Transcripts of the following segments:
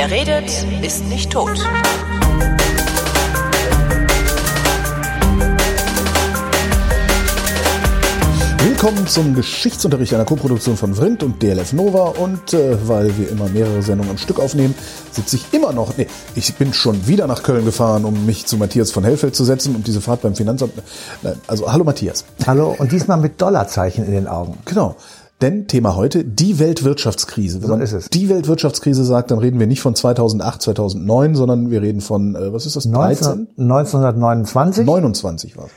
Wer redet, ist nicht tot. Willkommen zum Geschichtsunterricht einer Koproduktion von Vrindt und DLF Nova. Und äh, weil wir immer mehrere Sendungen am Stück aufnehmen, sitze ich immer noch. Nee, ich bin schon wieder nach Köln gefahren, um mich zu Matthias von Hellfeld zu setzen und diese Fahrt beim Finanzamt. Nein, also hallo Matthias. Hallo und diesmal mit Dollarzeichen in den Augen. Genau. Denn Thema heute, die Weltwirtschaftskrise. Wenn So man ist es. die Weltwirtschaftskrise sagt, dann reden wir nicht von 2008, 2009, sondern wir reden von, äh, was ist das, 13? 19, 1929, 29 war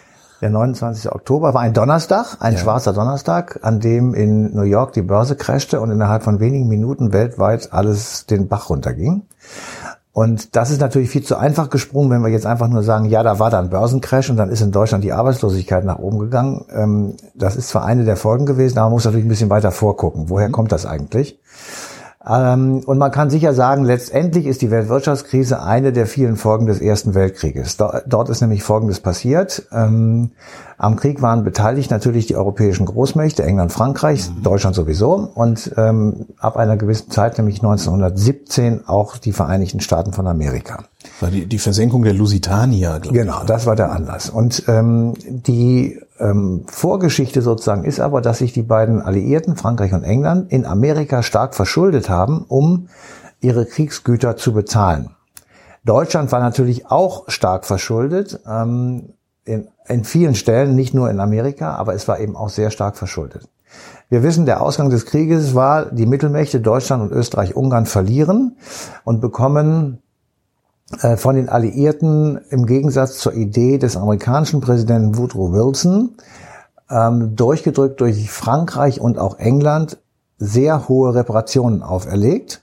der 29. Oktober, war ein Donnerstag, ein schwarzer Donnerstag, an dem in New York die Börse crashte und innerhalb von wenigen Minuten weltweit alles den Bach runterging. Und das ist natürlich viel zu einfach gesprungen, wenn wir jetzt einfach nur sagen, ja, da war dann Börsencrash und dann ist in Deutschland die Arbeitslosigkeit nach oben gegangen. Ähm, Das ist zwar eine der Folgen gewesen, aber man muss natürlich ein bisschen weiter vorgucken. Woher kommt das eigentlich? Ähm, Und man kann sicher sagen, letztendlich ist die Weltwirtschaftskrise eine der vielen Folgen des Ersten Weltkrieges. Do- Dort ist nämlich Folgendes passiert. Ähm, Am Krieg waren beteiligt natürlich die europäischen Großmächte, England, Frankreich, Deutschland sowieso und ähm, ab einer gewissen Zeit, nämlich 1917, auch die Vereinigten Staaten von Amerika. War die, die Versenkung der Lusitania, glaube Genau, das war der Anlass. Und ähm, die ähm, Vorgeschichte sozusagen ist aber, dass sich die beiden Alliierten, Frankreich und England, in Amerika stark verschuldet haben, um ihre Kriegsgüter zu bezahlen. Deutschland war natürlich auch stark verschuldet, ähm, in, in vielen Stellen, nicht nur in Amerika, aber es war eben auch sehr stark verschuldet. Wir wissen, der Ausgang des Krieges war, die Mittelmächte Deutschland und Österreich-Ungarn verlieren und bekommen von den Alliierten im Gegensatz zur Idee des amerikanischen Präsidenten Woodrow Wilson, ähm, durchgedrückt durch Frankreich und auch England, sehr hohe Reparationen auferlegt.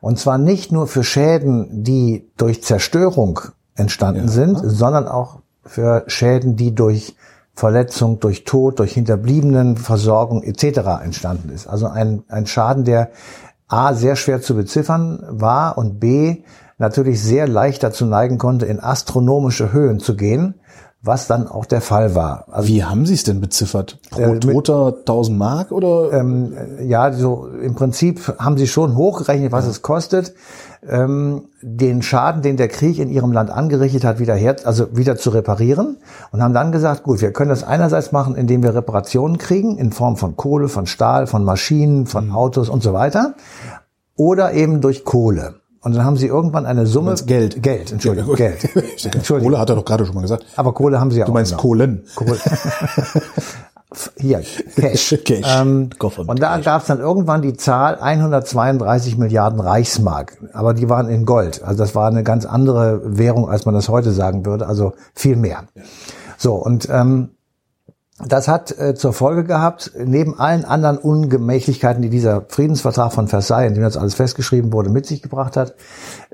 Und zwar nicht nur für Schäden, die durch Zerstörung entstanden sind, sondern auch für Schäden, die durch Verletzung, durch Tod, durch Hinterbliebenenversorgung etc. entstanden ist. Also ein, ein Schaden, der A sehr schwer zu beziffern war und B natürlich sehr leicht dazu neigen konnte, in astronomische Höhen zu gehen, was dann auch der Fall war. Also Wie haben Sie es denn beziffert? Pro Äh, Toter 1000 Mark oder? ähm, ja, so im Prinzip haben sie schon hochgerechnet, was es kostet, ähm, den Schaden, den der Krieg in ihrem Land angerichtet hat, wieder her, also wieder zu reparieren und haben dann gesagt, gut, wir können das einerseits machen, indem wir Reparationen kriegen in Form von Kohle, von Stahl, von Maschinen, von Autos und so weiter, oder eben durch Kohle. Und dann haben sie irgendwann eine Summe Geld? Geld, Entschuldigung, Geld. Entschuldigung. Kohle hat er doch gerade schon mal gesagt. Aber Kohle haben sie ja Du auch. meinst genommen. Kohlen. Kohle. Hier, Cash. Cash. Ähm, und da gab es dann irgendwann die Zahl 132 Milliarden Reichsmark. Aber die waren in Gold. Also das war eine ganz andere Währung, als man das heute sagen würde. Also viel mehr. So, und ähm, das hat äh, zur Folge gehabt, neben allen anderen Ungemächlichkeiten, die dieser Friedensvertrag von Versailles, in dem das alles festgeschrieben wurde, mit sich gebracht hat,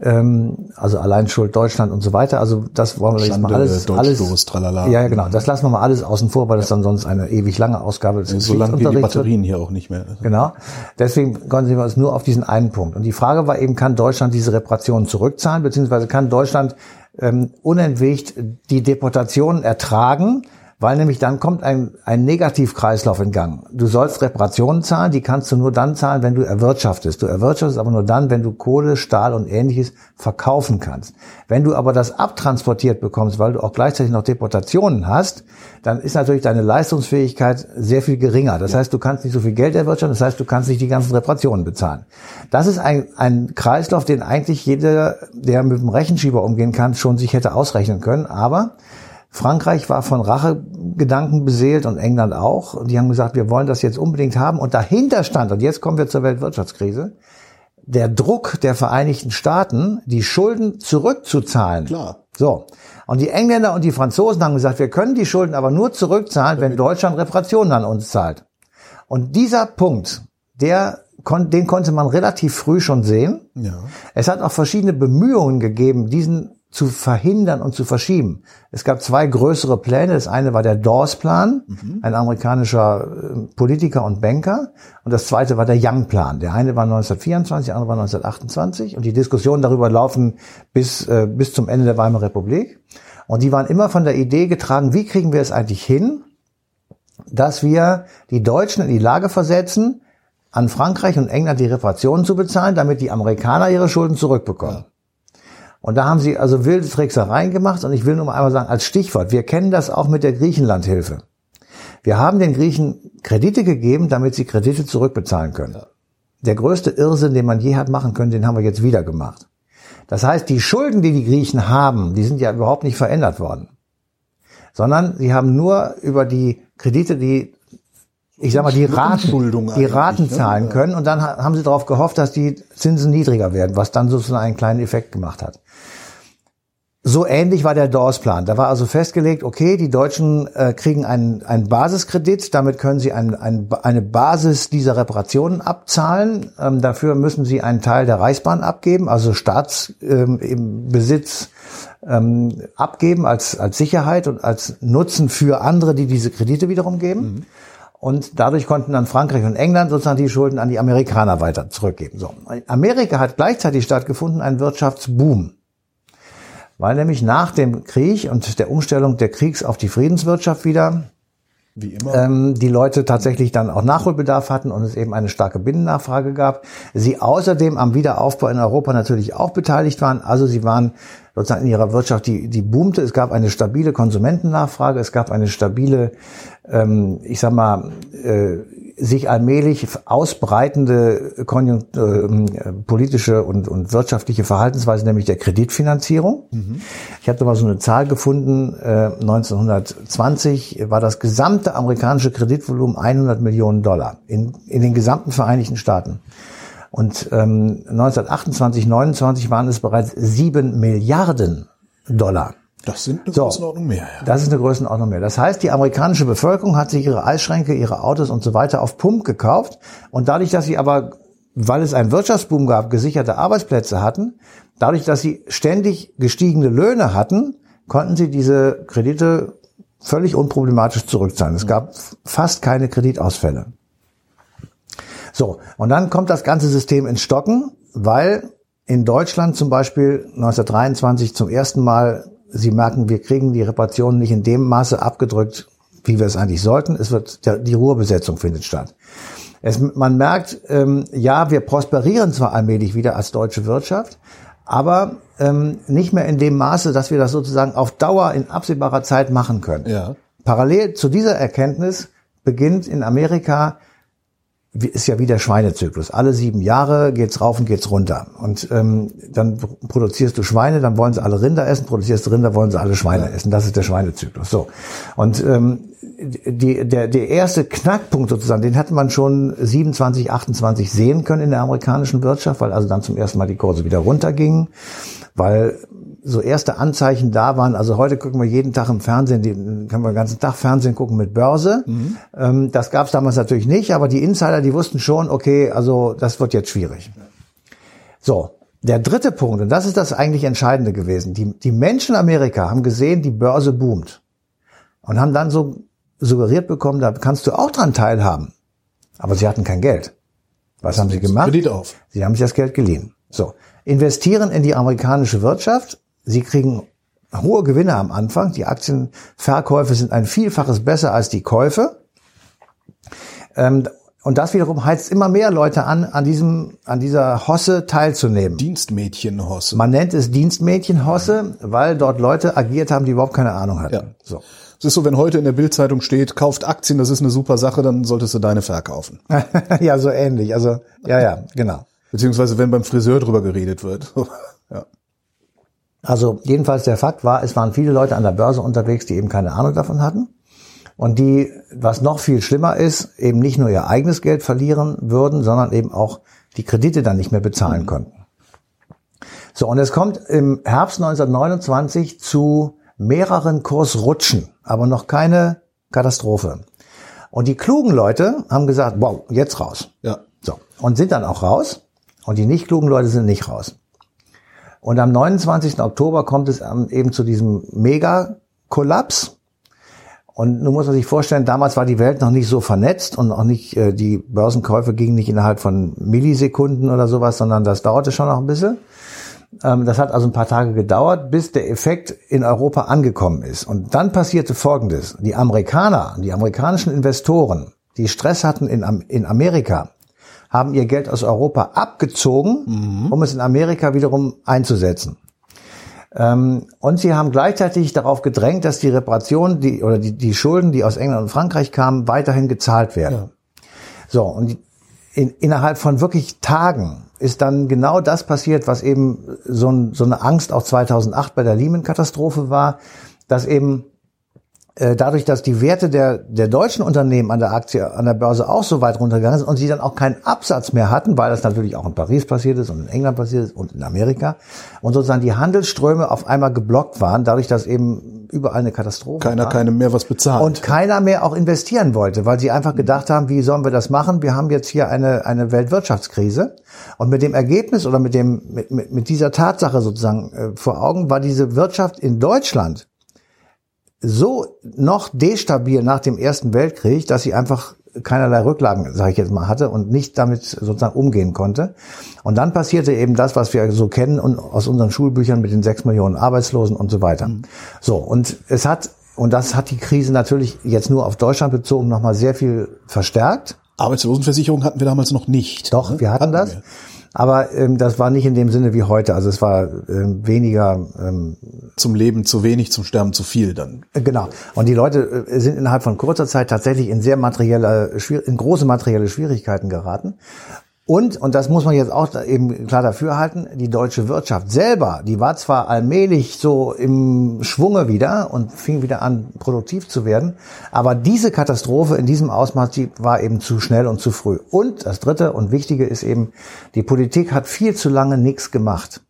ähm, also allein Schuld Deutschland und so weiter, also das wollen wir jetzt mal alles, alles tralala. ja, ja, genau, das lassen wir mal alles außen vor, weil das dann sonst eine ewig lange Ausgabe des So lange gehen die. Batterien hier auch nicht mehr. Genau. Deswegen konzentrieren wir uns nur auf diesen einen Punkt. Und die Frage war eben, kann Deutschland diese Reparationen zurückzahlen, beziehungsweise kann Deutschland ähm, unentwegt die Deportationen ertragen, weil nämlich dann kommt ein, ein Negativkreislauf in Gang. Du sollst Reparationen zahlen, die kannst du nur dann zahlen, wenn du erwirtschaftest. Du erwirtschaftest aber nur dann, wenn du Kohle, Stahl und ähnliches verkaufen kannst. Wenn du aber das abtransportiert bekommst, weil du auch gleichzeitig noch Deportationen hast, dann ist natürlich deine Leistungsfähigkeit sehr viel geringer. Das heißt, du kannst nicht so viel Geld erwirtschaften, das heißt, du kannst nicht die ganzen Reparationen bezahlen. Das ist ein, ein Kreislauf, den eigentlich jeder, der mit dem Rechenschieber umgehen kann, schon sich hätte ausrechnen können. Aber Frankreich war von Rachegedanken beseelt und England auch. Und die haben gesagt, wir wollen das jetzt unbedingt haben. Und dahinter stand, und jetzt kommen wir zur Weltwirtschaftskrise, der Druck der Vereinigten Staaten, die Schulden zurückzuzahlen. Klar. So. Und die Engländer und die Franzosen haben gesagt, wir können die Schulden aber nur zurückzahlen, wenn Deutschland Reparationen an uns zahlt. Und dieser Punkt, der den konnte man relativ früh schon sehen. Ja. Es hat auch verschiedene Bemühungen gegeben, diesen zu verhindern und zu verschieben. Es gab zwei größere Pläne. Das eine war der Dawes-Plan, ein amerikanischer äh, Politiker und Banker. Und das zweite war der Young-Plan. Der eine war 1924, der andere war 1928. Und die Diskussionen darüber laufen bis, äh, bis zum Ende der Weimarer Republik. Und die waren immer von der Idee getragen, wie kriegen wir es eigentlich hin, dass wir die Deutschen in die Lage versetzen, an Frankreich und England die Reparationen zu bezahlen, damit die Amerikaner ihre Schulden zurückbekommen. Und da haben sie also wilde Tricksereien gemacht. Und ich will nur mal einmal sagen, als Stichwort, wir kennen das auch mit der Griechenlandhilfe. Wir haben den Griechen Kredite gegeben, damit sie Kredite zurückbezahlen können. Der größte Irrsinn, den man je hat machen können, den haben wir jetzt wieder gemacht. Das heißt, die Schulden, die die Griechen haben, die sind ja überhaupt nicht verändert worden. Sondern sie haben nur über die Kredite, die ich sag mal, die Raten, die Raten ne? zahlen können und dann haben sie darauf gehofft, dass die Zinsen niedriger werden, was dann sozusagen einen kleinen Effekt gemacht hat. So ähnlich war der Dawes-Plan. Da war also festgelegt, okay, die Deutschen äh, kriegen einen, einen Basiskredit, damit können sie ein, ein, eine Basis dieser Reparationen abzahlen. Ähm, dafür müssen sie einen Teil der Reichsbahn abgeben, also Staatsbesitz ähm, ähm, abgeben als, als Sicherheit und als Nutzen für andere, die diese Kredite wiederum geben. Mhm. Und dadurch konnten dann Frankreich und England sozusagen die Schulden an die Amerikaner weiter zurückgeben. So. Amerika hat gleichzeitig stattgefunden ein Wirtschaftsboom weil nämlich nach dem Krieg und der Umstellung der Kriegs auf die Friedenswirtschaft wieder wie immer. Ähm, die Leute tatsächlich dann auch Nachholbedarf hatten und es eben eine starke Binnennachfrage gab. Sie außerdem am Wiederaufbau in Europa natürlich auch beteiligt waren. Also sie waren sozusagen in ihrer Wirtschaft, die, die boomte. Es gab eine stabile Konsumentennachfrage, es gab eine stabile, ähm, ich sag mal, äh, sich allmählich ausbreitende äh, politische und, und wirtschaftliche Verhaltensweise, nämlich der Kreditfinanzierung. Mhm. Ich habe da mal so eine Zahl gefunden, äh, 1920 war das gesamte amerikanische Kreditvolumen 100 Millionen Dollar in, in den gesamten Vereinigten Staaten. Und ähm, 1928, 29 waren es bereits sieben Milliarden Dollar. Das sind eine so, Größenordnung mehr. Ja. Das ist eine Größenordnung mehr. Das heißt, die amerikanische Bevölkerung hat sich ihre Eisschränke, ihre Autos und so weiter auf Pump gekauft. Und dadurch, dass sie aber, weil es einen Wirtschaftsboom gab, gesicherte Arbeitsplätze hatten, dadurch, dass sie ständig gestiegene Löhne hatten, konnten sie diese Kredite völlig unproblematisch zurückzahlen. Es gab fast keine Kreditausfälle. So, und dann kommt das ganze System ins Stocken, weil in Deutschland zum Beispiel 1923 zum ersten Mal Sie merken, wir kriegen die Reparationen nicht in dem Maße abgedrückt, wie wir es eigentlich sollten. Es wird der, die Ruhebesetzung findet statt. Es, man merkt, ähm, ja, wir prosperieren zwar allmählich wieder als deutsche Wirtschaft, aber ähm, nicht mehr in dem Maße, dass wir das sozusagen auf Dauer in absehbarer Zeit machen können. Ja. Parallel zu dieser Erkenntnis beginnt in Amerika ist ja wie der Schweinezyklus. Alle sieben Jahre geht's rauf und geht's runter. Und ähm, dann produzierst du Schweine, dann wollen sie alle Rinder essen, produzierst Rinder, wollen sie alle Schweine essen. Das ist der Schweinezyklus. So. Und ähm, die, der, der erste Knackpunkt sozusagen, den hatte man schon 27, 28 sehen können in der amerikanischen Wirtschaft, weil also dann zum ersten Mal die Kurse wieder runtergingen, weil so erste Anzeichen da waren. Also heute gucken wir jeden Tag im Fernsehen, die, können wir den ganzen Tag Fernsehen gucken mit Börse. Mhm. Ähm, das gab es damals natürlich nicht, aber die Insider, die wussten schon, okay, also das wird jetzt schwierig. So, der dritte Punkt, und das ist das eigentlich Entscheidende gewesen. Die, die Menschen in Amerika haben gesehen, die Börse boomt. Und haben dann so suggeriert bekommen, da kannst du auch dran teilhaben. Aber sie hatten kein Geld. Was haben sie gemacht? Kredit auf. Sie haben sich das Geld geliehen. So. Investieren in die amerikanische Wirtschaft, Sie kriegen hohe Gewinne am Anfang. Die Aktienverkäufe sind ein Vielfaches besser als die Käufe. Ähm, und das wiederum heizt immer mehr Leute an, an diesem, an dieser Hosse teilzunehmen. Dienstmädchenhosse. Man nennt es Dienstmädchenhosse, weil dort Leute agiert haben, die überhaupt keine Ahnung hatten. Ja. So. Es ist so, wenn heute in der Bildzeitung steht, kauft Aktien, das ist eine super Sache, dann solltest du deine verkaufen. ja, so ähnlich. Also, ja, ja, genau. Beziehungsweise, wenn beim Friseur drüber geredet wird. ja. Also jedenfalls der Fakt war, es waren viele Leute an der Börse unterwegs, die eben keine Ahnung davon hatten und die, was noch viel schlimmer ist, eben nicht nur ihr eigenes Geld verlieren würden, sondern eben auch die Kredite dann nicht mehr bezahlen konnten. So, und es kommt im Herbst 1929 zu mehreren Kursrutschen, aber noch keine Katastrophe. Und die klugen Leute haben gesagt, wow, jetzt raus. Ja. So. Und sind dann auch raus. Und die nicht klugen Leute sind nicht raus. Und am 29. Oktober kommt es eben zu diesem Mega-Kollaps. Und nun muss man sich vorstellen, damals war die Welt noch nicht so vernetzt und auch nicht, äh, die Börsenkäufe gingen nicht innerhalb von Millisekunden oder sowas, sondern das dauerte schon noch ein bisschen. Ähm, das hat also ein paar Tage gedauert, bis der Effekt in Europa angekommen ist. Und dann passierte Folgendes. Die Amerikaner, die amerikanischen Investoren, die Stress hatten in Amerika, haben ihr Geld aus Europa abgezogen, um es in Amerika wiederum einzusetzen. Ähm, und sie haben gleichzeitig darauf gedrängt, dass die Reparationen die, oder die, die Schulden, die aus England und Frankreich kamen, weiterhin gezahlt werden. So, und in, innerhalb von wirklich Tagen ist dann genau das passiert, was eben so, ein, so eine Angst auch 2008 bei der Lehman-Katastrophe war, dass eben dadurch, dass die Werte der, der deutschen Unternehmen an der Aktie, an der Börse auch so weit runtergegangen sind und sie dann auch keinen Absatz mehr hatten, weil das natürlich auch in Paris passiert ist und in England passiert ist und in Amerika und sozusagen die Handelsströme auf einmal geblockt waren, dadurch, dass eben überall eine Katastrophe Keiner war. keinem mehr was bezahlt. Und keiner mehr auch investieren wollte, weil sie einfach gedacht haben, wie sollen wir das machen? Wir haben jetzt hier eine, eine Weltwirtschaftskrise. Und mit dem Ergebnis oder mit, dem, mit, mit, mit dieser Tatsache sozusagen äh, vor Augen war diese Wirtschaft in Deutschland so noch destabil nach dem Ersten Weltkrieg, dass sie einfach keinerlei Rücklagen, sage ich jetzt mal, hatte und nicht damit sozusagen umgehen konnte. Und dann passierte eben das, was wir so kennen und aus unseren Schulbüchern mit den sechs Millionen Arbeitslosen und so weiter. So, und es hat, und das hat die Krise natürlich jetzt nur auf Deutschland bezogen nochmal sehr viel verstärkt. Arbeitslosenversicherung hatten wir damals noch nicht. Doch, ne? wir hatten das. wir. Aber ähm, das war nicht in dem Sinne wie heute. Also es war ähm, weniger ähm, Zum Leben zu wenig, zum Sterben zu viel dann. Äh, Genau. Und die Leute äh, sind innerhalb von kurzer Zeit tatsächlich in sehr materielle, schwier- in große materielle Schwierigkeiten geraten. Und, und das muss man jetzt auch eben klar dafür halten, die deutsche Wirtschaft selber, die war zwar allmählich so im Schwunge wieder und fing wieder an, produktiv zu werden, aber diese Katastrophe in diesem Ausmaß, die war eben zu schnell und zu früh. Und das Dritte und Wichtige ist eben, die Politik hat viel zu lange nichts gemacht.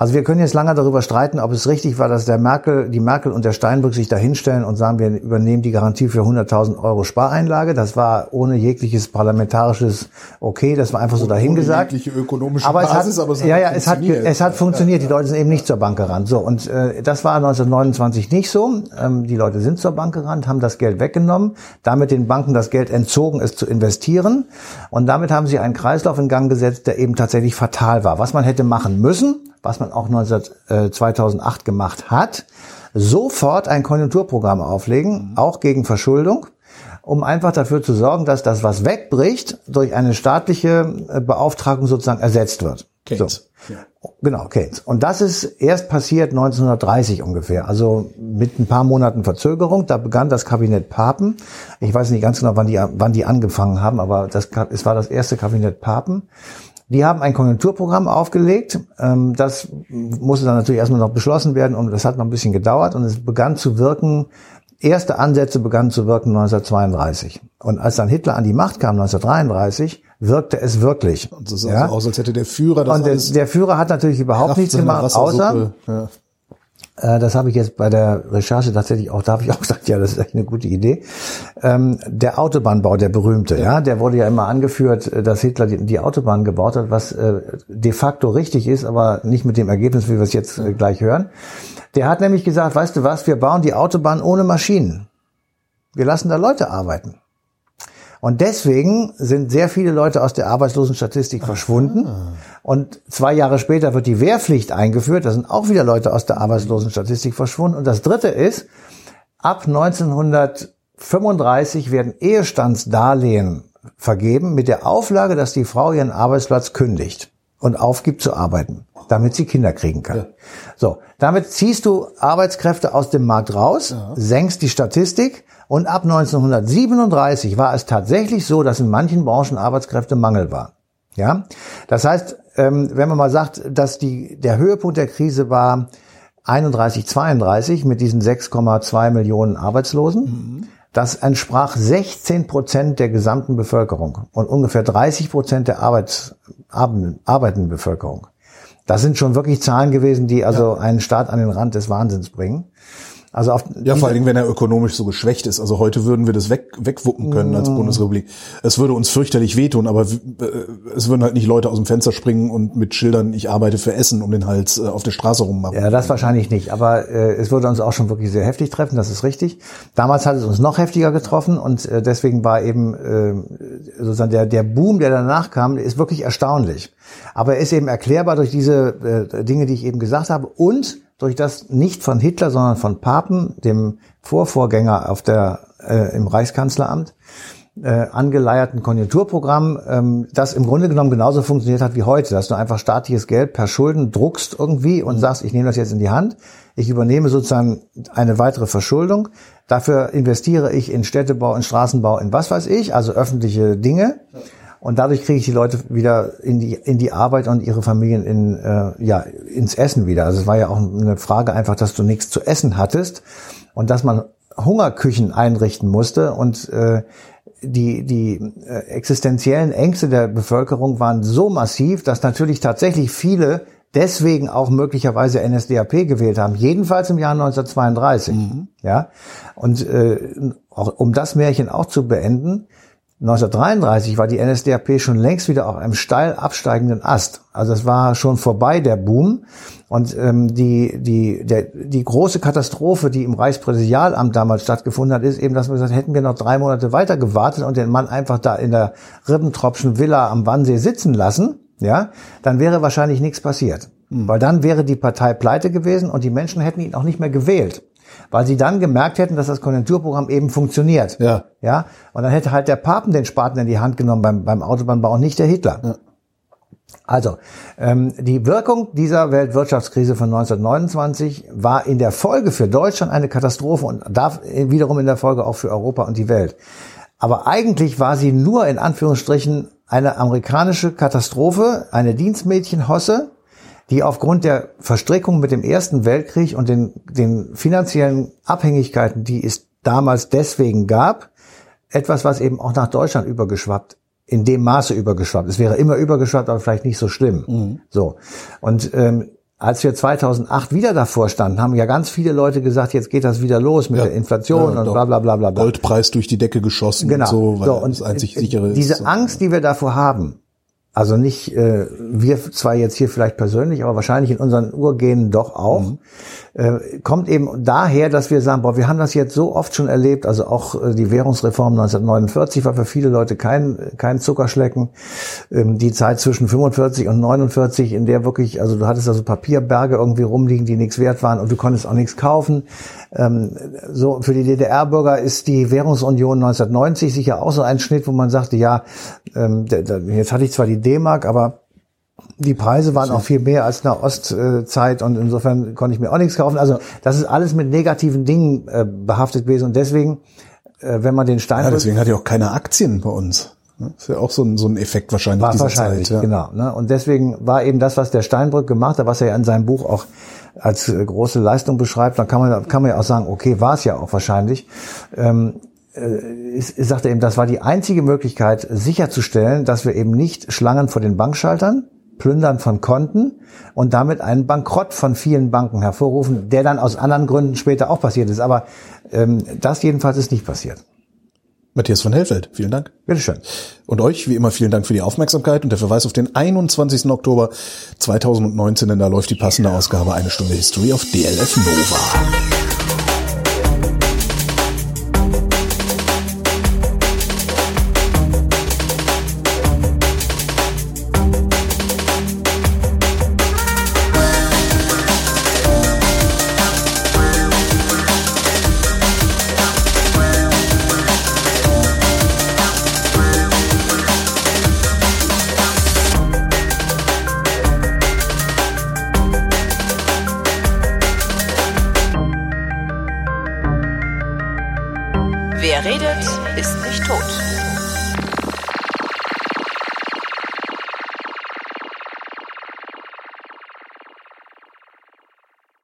Also wir können jetzt lange darüber streiten, ob es richtig war, dass der Merkel, die Merkel und der Steinbrück sich da hinstellen und sagen, wir übernehmen die Garantie für 100.000 Euro Spareinlage. Das war ohne jegliches parlamentarisches Okay, das war einfach so dahingesagt. jegliche ökonomische aber es Basis, hat, aber es hat ja, ja, es hat, funktioniert. es hat funktioniert. Die Leute sind eben nicht zur Bank gerannt. So und äh, das war 1929 nicht so. Ähm, die Leute sind zur Bank gerannt, haben das Geld weggenommen, damit den Banken das Geld entzogen, es zu investieren. Und damit haben sie einen Kreislauf in Gang gesetzt, der eben tatsächlich fatal war. Was man hätte machen müssen, was man auch 19, äh, 2008 gemacht hat, sofort ein Konjunkturprogramm auflegen, auch gegen Verschuldung, um einfach dafür zu sorgen, dass das, was wegbricht, durch eine staatliche äh, Beauftragung sozusagen ersetzt wird. Keynes. So. Genau, Keynes. Und das ist erst passiert 1930 ungefähr, also mit ein paar Monaten Verzögerung. Da begann das Kabinett Papen. Ich weiß nicht ganz genau, wann die, wann die angefangen haben, aber das, es war das erste Kabinett Papen. Die haben ein Konjunkturprogramm aufgelegt. Ähm, Das musste dann natürlich erstmal noch beschlossen werden und das hat noch ein bisschen gedauert und es begann zu wirken. Erste Ansätze begannen zu wirken 1932. Und als dann Hitler an die Macht kam 1933, wirkte es wirklich. Und es sah Ja? so aus, als hätte der Führer das Und der, der Führer hat natürlich überhaupt Kraft nichts gemacht, außer, ja. Äh, das habe ich jetzt bei der Recherche tatsächlich auch, da habe ich auch gesagt, ja, das ist echt eine gute Idee. Ähm, der Autobahnbau, der berühmte, ja. der wurde ja immer angeführt, äh, dass Hitler die, Autobahn gebaut hat, was äh, de facto richtig ist, aber nicht mit dem Ergebnis, wie wir es jetzt gleich hören. Der hat nämlich gesagt, weißt du was, wir bauen die Autobahn ohne Maschinen. Wir lassen da Leute arbeiten. Und deswegen sind sehr viele Leute aus der Arbeitslosenstatistik verschwunden. Und zwei Jahre später wird die Wehrpflicht eingeführt. Da sind auch wieder Leute aus der Arbeitslosenstatistik verschwunden. Und das Dritte ist, ab 1935 werden Ehestandsdarlehen vergeben mit der Auflage, dass die Frau ihren Arbeitsplatz kündigt und aufgibt zu arbeiten, damit sie Kinder kriegen kann. So, damit ziehst du Arbeitskräfte aus dem Markt raus, senkst die Statistik und ab 1937 war es tatsächlich so, dass in manchen Branchen Arbeitskräftemangel war. Ja, das heißt, ähm, wenn man mal sagt, dass die, der Höhepunkt der Krise war 31, 32 mit diesen 6,2 Millionen Arbeitslosen. Das entsprach 16 Prozent der gesamten Bevölkerung und ungefähr 30 Prozent der Arbeits, arbeitenden Bevölkerung. Das sind schon wirklich Zahlen gewesen, die also einen Staat an den Rand des Wahnsinns bringen. Also auf Ja, vor allen Dingen, wenn er ökonomisch so geschwächt ist. Also heute würden wir das weg, wegwuppen können als Bundesrepublik. Es würde uns fürchterlich wehtun, aber äh, es würden halt nicht Leute aus dem Fenster springen und mit Schildern, ich arbeite für Essen, um den Hals äh, auf der Straße rummachen. Ja, das wahrscheinlich nicht. Aber äh, es würde uns auch schon wirklich sehr heftig treffen, das ist richtig. Damals hat es uns noch heftiger getroffen und äh, deswegen war eben äh, sozusagen der, der Boom, der danach kam, ist wirklich erstaunlich. Aber er ist eben erklärbar durch diese äh, Dinge, die ich eben gesagt habe und durch das nicht von Hitler, sondern von Papen, dem Vorvorgänger auf der, äh, im Reichskanzleramt, äh, angeleierten Konjunkturprogramm, ähm, das im Grunde genommen genauso funktioniert hat wie heute, dass du einfach staatliches Geld per Schulden druckst irgendwie und sagst, ich nehme das jetzt in die Hand, ich übernehme sozusagen eine weitere Verschuldung, dafür investiere ich in Städtebau, in Straßenbau, in was weiß ich, also öffentliche Dinge. Und dadurch kriege ich die Leute wieder in die, in die Arbeit und ihre Familien in, äh, ja, ins Essen wieder. Also es war ja auch eine Frage einfach, dass du nichts zu essen hattest und dass man Hungerküchen einrichten musste und äh, die, die äh, existenziellen Ängste der Bevölkerung waren so massiv, dass natürlich tatsächlich viele deswegen auch möglicherweise NSDAP gewählt haben, jedenfalls im Jahr 1932. Mhm. Ja, und äh, auch, um das Märchen auch zu beenden, 1933 war die NSDAP schon längst wieder auf einem steil absteigenden Ast. Also es war schon vorbei der Boom und ähm, die die der, die große Katastrophe, die im Reichspräsidialamt damals stattgefunden hat, ist eben, dass man gesagt, hätten wir noch drei Monate weiter gewartet und den Mann einfach da in der Ribbentropschen Villa am Wannsee sitzen lassen, ja, dann wäre wahrscheinlich nichts passiert, mhm. weil dann wäre die Partei pleite gewesen und die Menschen hätten ihn auch nicht mehr gewählt weil sie dann gemerkt hätten, dass das Konjunkturprogramm eben funktioniert. Ja. Ja. Und dann hätte halt der Papen den Spaten in die Hand genommen beim, beim Autobahnbau und nicht der Hitler. Ja. Also, ähm, die Wirkung dieser Weltwirtschaftskrise von 1929 war in der Folge für Deutschland eine Katastrophe und da wiederum in der Folge auch für Europa und die Welt. Aber eigentlich war sie nur in Anführungsstrichen eine amerikanische Katastrophe, eine Dienstmädchenhosse, die aufgrund der Verstrickung mit dem Ersten Weltkrieg und den, den finanziellen Abhängigkeiten, die es damals deswegen gab, etwas, was eben auch nach Deutschland übergeschwappt, in dem Maße übergeschwappt. Es wäre immer übergeschwappt, aber vielleicht nicht so schlimm. Mhm. So. Und ähm, als wir 2008 wieder davor standen, haben ja ganz viele Leute gesagt, jetzt geht das wieder los mit ja, der Inflation ja, und bla bla bla bla. Goldpreis durch die Decke geschossen genau. und so, weil so, und das einzig sichere diese ist. Diese Angst, die wir davor haben, also nicht äh, wir zwar jetzt hier vielleicht persönlich, aber wahrscheinlich in unseren Urgenen doch auch. Mhm. Äh, kommt eben daher, dass wir sagen, boah, wir haben das jetzt so oft schon erlebt, also auch äh, die Währungsreform 1949 war für viele Leute kein, kein Zuckerschlecken. Ähm, die Zeit zwischen 45 und 49, in der wirklich, also du hattest also Papierberge irgendwie rumliegen, die nichts wert waren und du konntest auch nichts kaufen. Ähm, so für die DDR-Bürger ist die Währungsunion 1990 sicher auch so ein Schnitt, wo man sagte, ja, ähm, jetzt hatte ich zwar die D-Mark, aber die Preise waren auch viel mehr als in der Ostzeit und insofern konnte ich mir auch nichts kaufen. Also das ist alles mit negativen Dingen äh, behaftet gewesen und deswegen, äh, wenn man den Stein... Ja, deswegen hat ja auch keine Aktien bei uns. Das ist ja auch so ein, so ein Effekt wahrscheinlich war wahrscheinlich, Zeit. Ja. Genau. Ne? Und deswegen war eben das, was der Steinbrück gemacht hat, was er ja in seinem Buch auch als äh, große Leistung beschreibt, dann kann man, kann man ja auch sagen, okay, war es ja auch wahrscheinlich. Ähm, äh, sagte eben, das war die einzige Möglichkeit, sicherzustellen, dass wir eben nicht Schlangen vor den Bankschaltern, Plündern von Konten und damit einen Bankrott von vielen Banken hervorrufen, der dann aus anderen Gründen später auch passiert ist. Aber ähm, das jedenfalls ist nicht passiert. Matthias von Hellfeld, vielen Dank. Bitteschön. Und euch, wie immer, vielen Dank für die Aufmerksamkeit und der Verweis auf den 21. Oktober 2019, denn da läuft die passende Ausgabe Eine Stunde History auf DLF Nova.